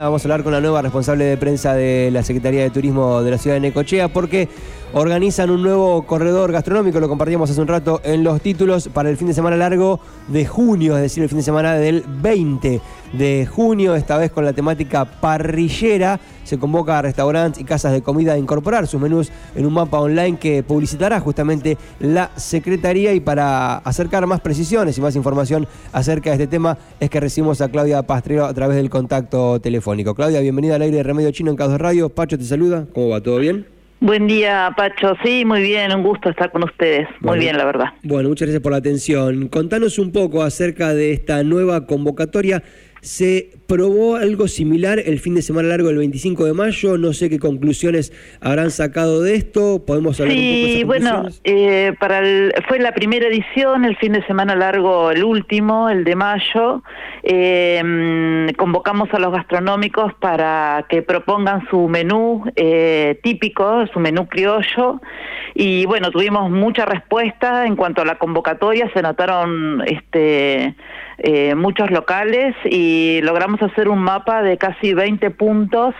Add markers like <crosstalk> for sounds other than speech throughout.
Vamos a hablar con la nueva responsable de prensa de la Secretaría de Turismo de la ciudad de Necochea porque organizan un nuevo corredor gastronómico, lo compartíamos hace un rato en los títulos, para el fin de semana largo de junio, es decir, el fin de semana del 20 de junio, esta vez con la temática parrillera. Se convoca a restaurantes y casas de comida a incorporar sus menús en un mapa online que publicitará justamente la Secretaría y para acercar más precisiones y más información acerca de este tema es que recibimos a Claudia Pastrero a través del contacto telefónico. Claudia, bienvenida al aire de Remedio Chino en Cados Radio. Pacho te saluda. ¿Cómo va? ¿Todo bien? Buen día, Pacho. Sí, muy bien, un gusto estar con ustedes. Muy bien, la verdad. Bueno, muchas gracias por la atención. Contanos un poco acerca de esta nueva convocatoria se probó algo similar el fin de semana largo del 25 de mayo. No sé qué conclusiones habrán sacado de esto. Podemos hablar sí, un poco de bueno, eh, para fue la primera edición, el fin de semana largo, el último, el de mayo. Eh, convocamos a los gastronómicos para que propongan su menú eh, típico, su menú criollo. Y bueno, tuvimos mucha respuesta en cuanto a la convocatoria. Se notaron este eh, muchos locales y logramos hacer un mapa de casi 20 puntos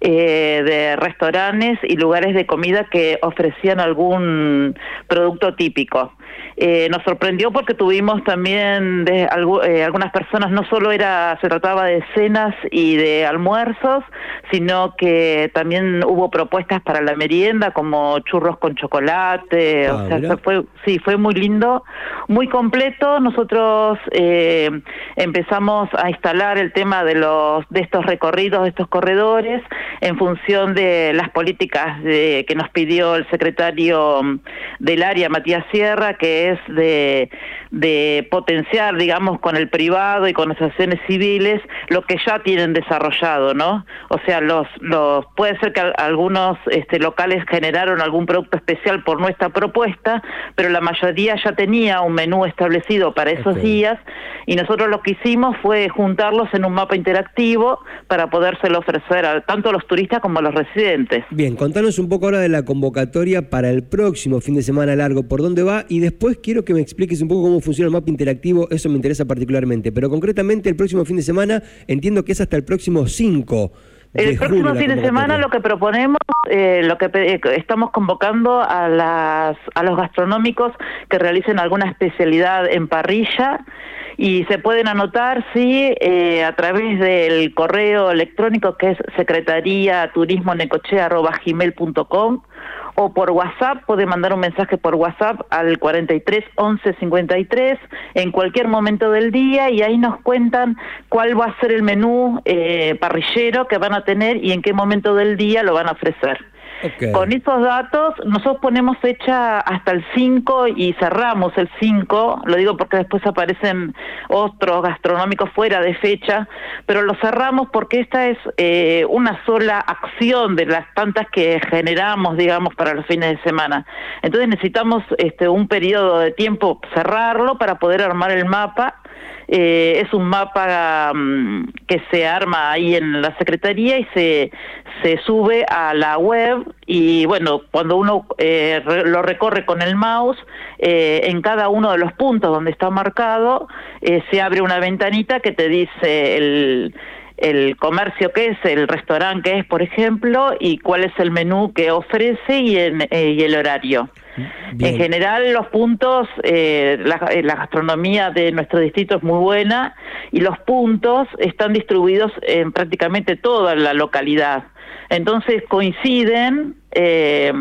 eh, de restaurantes y lugares de comida que ofrecían algún producto típico. Eh, nos sorprendió porque tuvimos también de eh, algunas personas, no solo era se trataba de cenas y de almuerzos, sino que también hubo propuestas para la merienda como churros con chocolate, o ah, sea, fue sí, fue muy lindo, muy completo. Nosotros eh, empezamos a instalar el tema de los de estos recorridos, de estos corredores en función de las políticas de, que nos pidió el secretario del área Matías Sierra que es de, de potenciar, digamos, con el privado y con las acciones civiles lo que ya tienen desarrollado, ¿no? O sea, los, los puede ser que algunos este, locales generaron algún producto especial por nuestra propuesta, pero la mayoría ya tenía un menú establecido para esos días y nosotros lo que hicimos fue juntarlos en un mapa interactivo para podérselo ofrecer a tanto a los turistas como los residentes. Bien, contanos un poco ahora de la convocatoria para el próximo fin de semana largo, por dónde va y después quiero que me expliques un poco cómo funciona el mapa interactivo, eso me interesa particularmente, pero concretamente el próximo fin de semana entiendo que es hasta el próximo 5. El próximo fin de semana lo que proponemos, eh, lo que eh, estamos convocando a las a los gastronómicos que realicen alguna especialidad en parrilla y se pueden anotar sí eh, a través del correo electrónico que es secretaría turismo gmail.com o por WhatsApp, puede mandar un mensaje por WhatsApp al 43 11 53 en cualquier momento del día y ahí nos cuentan cuál va a ser el menú eh, parrillero que van a tener y en qué momento del día lo van a ofrecer. Con esos datos, nosotros ponemos fecha hasta el 5 y cerramos el 5, lo digo porque después aparecen otros gastronómicos fuera de fecha, pero lo cerramos porque esta es eh, una sola acción de las tantas que generamos, digamos, para los fines de semana. Entonces necesitamos este, un periodo de tiempo cerrarlo para poder armar el mapa eh, es un mapa mm, que se arma ahí en la Secretaría y se, se sube a la web y bueno, cuando uno eh, lo recorre con el mouse, eh, en cada uno de los puntos donde está marcado, se abre una ventanita que te dice el el comercio que es, el restaurante que es, por ejemplo, y cuál es el menú que ofrece y, en, eh, y el horario. En general, los puntos, eh, la, eh, la, gastronomía de nuestro distrito es muy buena y los puntos están distribuidos en prácticamente toda la localidad. Entonces coinciden. Eh,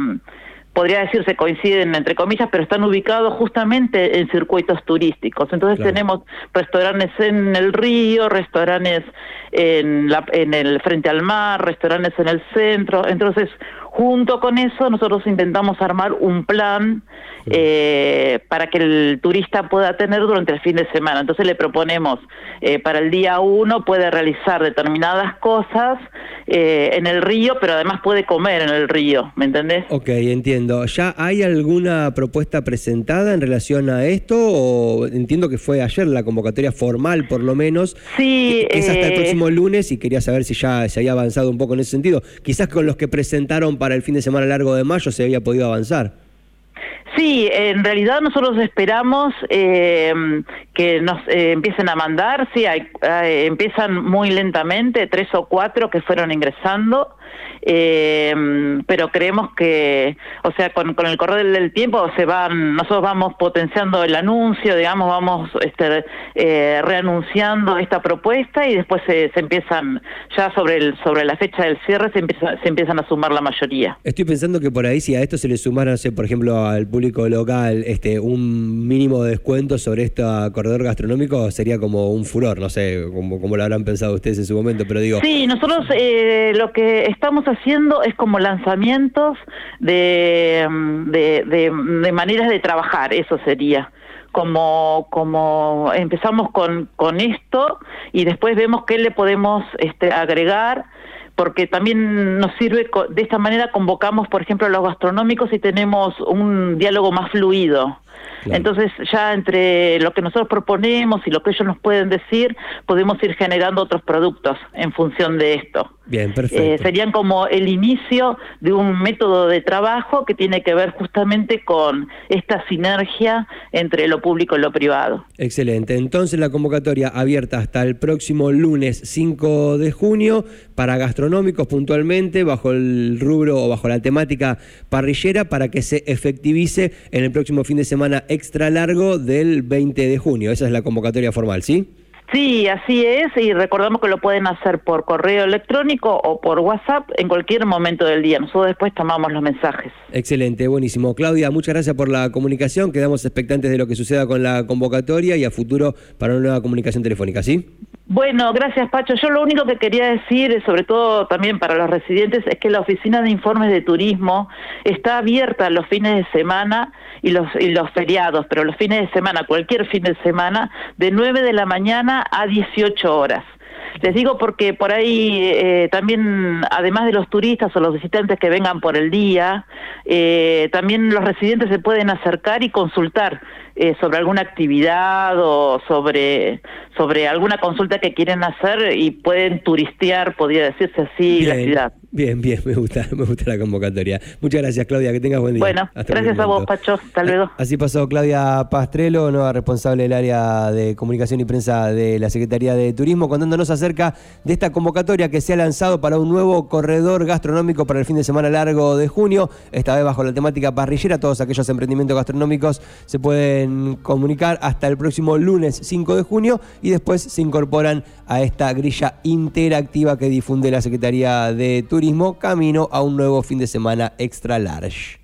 podría decirse coinciden entre comillas, pero están ubicados justamente en circuitos turísticos. Entonces tenemos restaurantes en el río, restaurantes en, la, en el frente al mar, restaurantes en el centro. Entonces, junto con eso, nosotros intentamos armar un plan eh, para que el turista pueda tener durante el fin de semana. Entonces le proponemos eh, para el día uno puede realizar determinadas cosas eh, en el río, pero además puede comer en el río, ¿me entendés? Ok, entiendo. ¿Ya hay alguna propuesta presentada en relación a esto? O entiendo que fue ayer la convocatoria formal, por lo menos. Sí. Es hasta el próximo lunes y quería saber si ya se había avanzado un poco en ese sentido. Quizás con los que presentaron para el fin de semana largo de mayo se había podido avanzar. Sí, en realidad nosotros esperamos eh, que nos eh, empiecen a mandar, sí, hay, empiezan muy lentamente, tres o cuatro que fueron ingresando, eh, pero creemos que, o sea, con, con el correr del tiempo se van, nosotros vamos potenciando el anuncio, digamos, vamos este, eh, reanunciando esta propuesta y después se, se, empiezan, ya sobre el sobre la fecha del cierre, se, empieza, se empiezan a sumar la mayoría. Estoy pensando que por ahí, si a esto se le sumara, no sé, por ejemplo, al público local, este un mínimo de descuento sobre este corredor gastronómico, sería como un furor, no sé, como, como lo habrán pensado ustedes en su momento, pero digo... Sí, nosotros eh, lo que estamos haciendo es como lanzamientos de, de, de, maneras de trabajar, eso sería. Como, como empezamos con, con esto y después vemos qué le podemos este, agregar, porque también nos sirve, de esta manera convocamos, por ejemplo, a los gastronómicos y tenemos un diálogo más fluido. Entonces ya entre lo que nosotros proponemos y lo que ellos nos pueden decir, podemos ir generando otros productos en función de esto. Bien, eh, perfecto. serían como el inicio de un método de trabajo que tiene que ver justamente con esta sinergia entre lo público y lo privado. Excelente. Entonces la convocatoria abierta hasta el próximo lunes 5 de junio para gastronómicos puntualmente, bajo el rubro o bajo la temática parrillera, para que se efectivice en el próximo fin de semana extra largo del 20 de junio. Esa es la convocatoria formal, ¿sí? Sí, así es, y recordamos que lo pueden hacer por correo electrónico o por WhatsApp en cualquier momento del día. Nosotros después tomamos los mensajes. Excelente, buenísimo. Claudia, muchas gracias por la comunicación. Quedamos expectantes de lo que suceda con la convocatoria y a futuro para una nueva comunicación telefónica, ¿sí? Bueno, gracias Pacho. Yo lo único que quería decir, sobre todo también para los residentes, es que la Oficina de Informes de Turismo está abierta los fines de semana y los, y los feriados, pero los fines de semana, cualquier fin de semana, de 9 de la mañana a 18 horas. Les digo porque por ahí eh, también, además de los turistas o los visitantes que vengan por el día, eh, también los residentes se pueden acercar y consultar eh, sobre alguna actividad o sobre, sobre alguna consulta que quieren hacer y pueden turistear, podría decirse así, la ciudad. Bien, bien, me gusta, <laughs> me gusta la convocatoria. Muchas gracias, Claudia, que tengas buen día. Bueno, gracias a vos, Pacho. Hasta luego. Así pasó Claudia Pastrelo, nueva responsable del área de comunicación y prensa de la Secretaría de Turismo, contándonos acerca de esta convocatoria que se ha lanzado para un nuevo corredor gastronómico para el fin de semana largo de junio, esta vez bajo la temática parrillera. Todos aquellos emprendimientos gastronómicos se pueden comunicar hasta el próximo lunes 5 de junio y después se incorporan a esta grilla interactiva que difunde la Secretaría de Turismo camino a un nuevo fin de semana extra large.